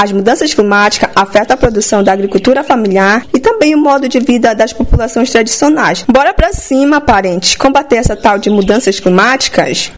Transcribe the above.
As mudanças climáticas afetam a produção da agricultura familiar e também o modo de vida das populações tradicionais. Bora pra cima, parentes, combater essa tal de mudanças climáticas?